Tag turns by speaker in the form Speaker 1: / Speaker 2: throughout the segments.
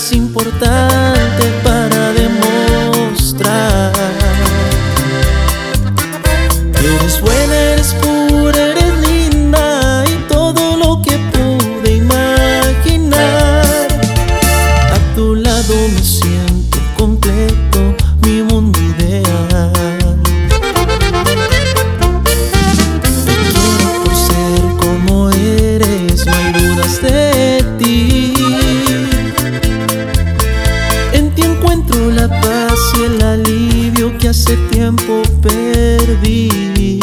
Speaker 1: más importante el alivio que hace tiempo perdí.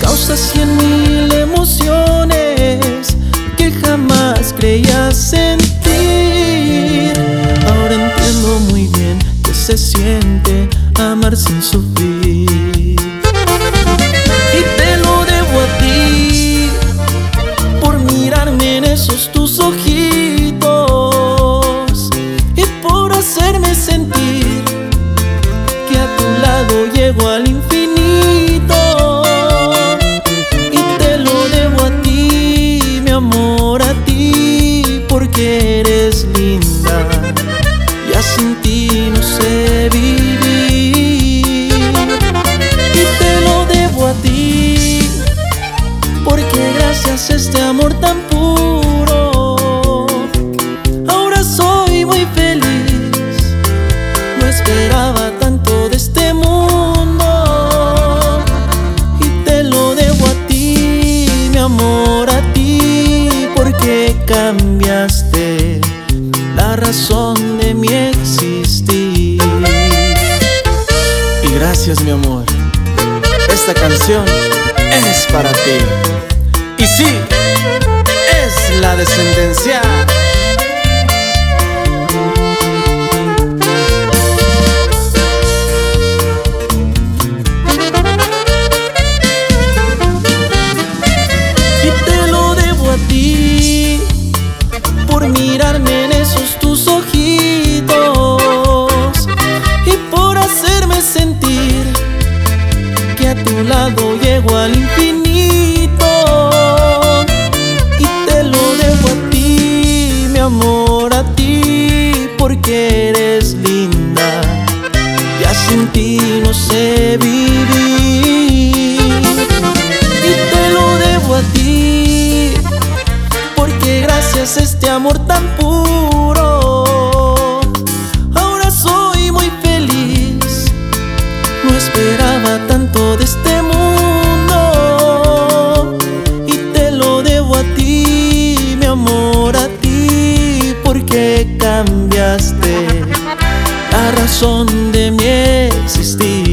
Speaker 1: Causas cien mil emociones que jamás creía sentir. Ahora entiendo muy bien que se siente amar sin sufrir. Y te lo debo a ti por mirarme en esos tus ojitos linda. Ya sin ti no sé vivir. Y te lo debo a ti, porque gracias a este amor tan puro, ahora soy muy feliz. No esperaba tanto de este mundo y te lo debo a ti, mi amor, a ti, porque cambiaste razón de mi existir. Y gracias, mi amor, esta canción es para ti. Y sí, es la descendencia. Ya sin ti no sé vivir. Y te lo debo a ti, porque gracias a este amor tan puro, ahora soy muy feliz. No esperaba tanto de este mundo y te lo debo a ti, mi amor, a ti, porque cambiaste razón de mi existir.